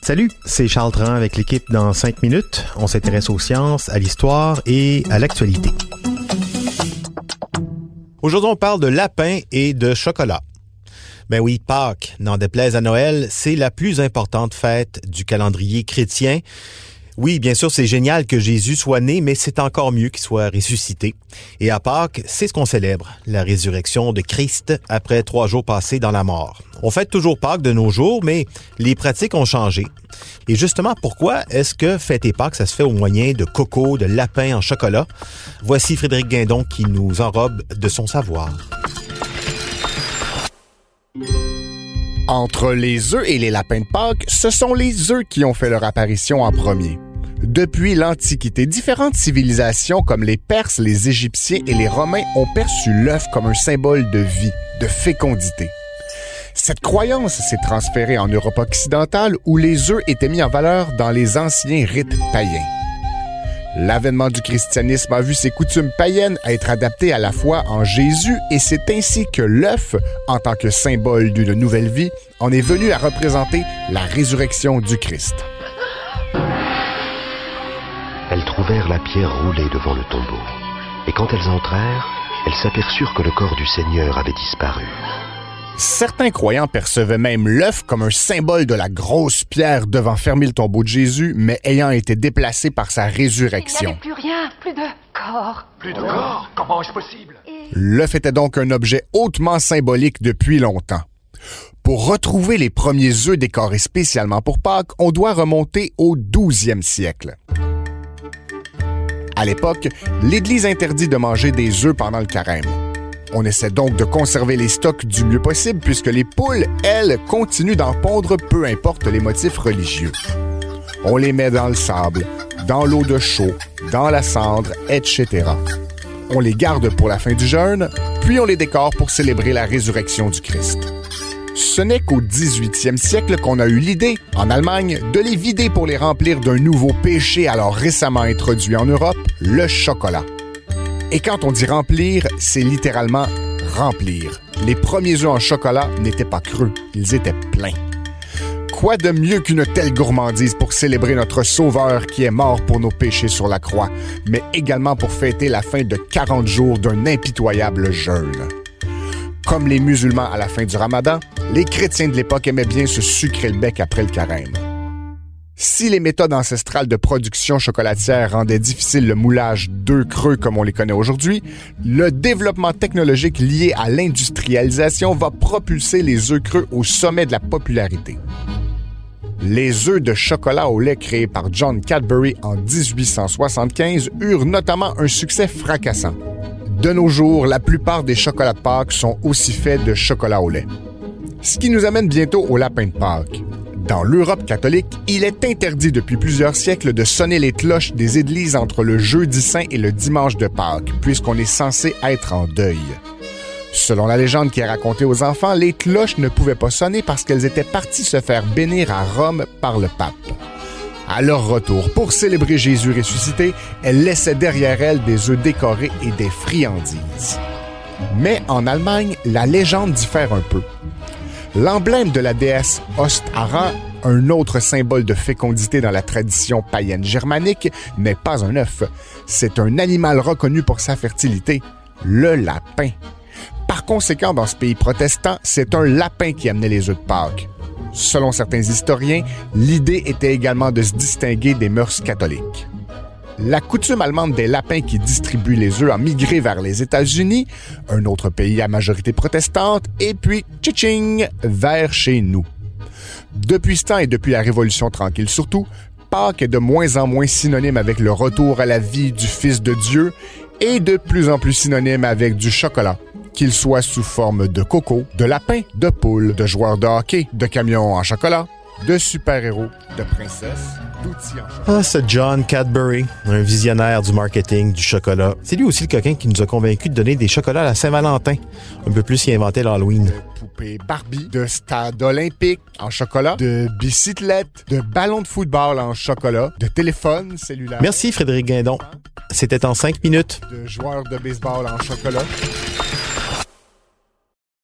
Salut, c'est Charles Tran avec l'équipe dans 5 minutes. On s'intéresse aux sciences, à l'histoire et à l'actualité. Aujourd'hui, on parle de lapin et de chocolat. Ben oui, Pâques, n'en déplaise à Noël, c'est la plus importante fête du calendrier chrétien. Oui, bien sûr, c'est génial que Jésus soit né, mais c'est encore mieux qu'il soit ressuscité. Et à Pâques, c'est ce qu'on célèbre, la résurrection de Christ après trois jours passés dans la mort. On fête toujours Pâques de nos jours, mais les pratiques ont changé. Et justement, pourquoi est-ce que fêter Pâques, ça se fait au moyen de coco, de lapin en chocolat? Voici Frédéric Guindon qui nous enrobe de son savoir. Entre les œufs et les lapins de Pâques, ce sont les œufs qui ont fait leur apparition en premier. Depuis l'Antiquité, différentes civilisations comme les Perses, les Égyptiens et les Romains ont perçu l'œuf comme un symbole de vie, de fécondité. Cette croyance s'est transférée en Europe occidentale où les œufs étaient mis en valeur dans les anciens rites païens. L'avènement du christianisme a vu ses coutumes païennes être adaptées à la foi en Jésus et c'est ainsi que l'œuf, en tant que symbole d'une nouvelle vie, en est venu à représenter la résurrection du Christ. La pierre roulée devant le tombeau. Et quand elles entrèrent, elles s'aperçurent que le corps du Seigneur avait disparu. Certains croyants percevaient même l'œuf comme un symbole de la grosse pierre devant fermer le tombeau de Jésus, mais ayant été déplacé par sa résurrection. plus rien, plus de corps. Plus de corps? Comment est-ce possible? L'œuf était donc un objet hautement symbolique depuis longtemps. Pour retrouver les premiers œufs décorés spécialement pour Pâques, on doit remonter au 12e siècle. À l'époque, l'Église interdit de manger des œufs pendant le carême. On essaie donc de conserver les stocks du mieux possible puisque les poules, elles, continuent d'en pondre peu importe les motifs religieux. On les met dans le sable, dans l'eau de chaux, dans la cendre, etc. On les garde pour la fin du jeûne, puis on les décore pour célébrer la résurrection du Christ. Ce n'est qu'au 18e siècle qu'on a eu l'idée, en Allemagne, de les vider pour les remplir d'un nouveau péché alors récemment introduit en Europe, le chocolat. Et quand on dit remplir, c'est littéralement remplir. Les premiers œufs en chocolat n'étaient pas creux, ils étaient pleins. Quoi de mieux qu'une telle gourmandise pour célébrer notre Sauveur qui est mort pour nos péchés sur la croix, mais également pour fêter la fin de 40 jours d'un impitoyable jeûne. Comme les musulmans à la fin du ramadan, les chrétiens de l'époque aimaient bien se sucrer le bec après le carême. Si les méthodes ancestrales de production chocolatière rendaient difficile le moulage d'œufs creux comme on les connaît aujourd'hui, le développement technologique lié à l'industrialisation va propulser les œufs creux au sommet de la popularité. Les œufs de chocolat au lait créés par John Cadbury en 1875 eurent notamment un succès fracassant. De nos jours, la plupart des chocolats Pâques sont aussi faits de chocolat au lait. Ce qui nous amène bientôt au lapin de Pâques. Dans l'Europe catholique, il est interdit depuis plusieurs siècles de sonner les cloches des églises entre le jeudi saint et le dimanche de Pâques, puisqu'on est censé être en deuil. Selon la légende qui est racontée aux enfants, les cloches ne pouvaient pas sonner parce qu'elles étaient parties se faire bénir à Rome par le pape. À leur retour, pour célébrer Jésus ressuscité, elles laissaient derrière elles des œufs décorés et des friandises. Mais en Allemagne, la légende diffère un peu. L'emblème de la déesse Ostara, un autre symbole de fécondité dans la tradition païenne germanique, n'est pas un œuf. C'est un animal reconnu pour sa fertilité, le lapin. Par conséquent, dans ce pays protestant, c'est un lapin qui amenait les œufs de Pâques. Selon certains historiens, l'idée était également de se distinguer des mœurs catholiques. La coutume allemande des lapins qui distribuent les œufs a migré vers les États-Unis, un autre pays à majorité protestante, et puis, tching, vers chez nous. Depuis ce temps et depuis la Révolution tranquille surtout, Pâques est de moins en moins synonyme avec le retour à la vie du Fils de Dieu et de plus en plus synonyme avec du chocolat, qu'il soit sous forme de coco, de lapin, de poule, de joueurs de hockey, de camions en chocolat, de super-héros, de princesses, d'outils en chocolat. Ah, c'est John Cadbury, un visionnaire du marketing du chocolat. C'est lui aussi le coquin qui nous a convaincus de donner des chocolats à la Saint-Valentin. Un peu plus, il inventait l'Halloween. de poupées Barbie, de stade olympique en chocolat, de bicyclettes, de ballons de football en chocolat, de téléphones cellulaires. Merci Frédéric Guindon. C'était en cinq minutes. De joueurs de baseball en chocolat.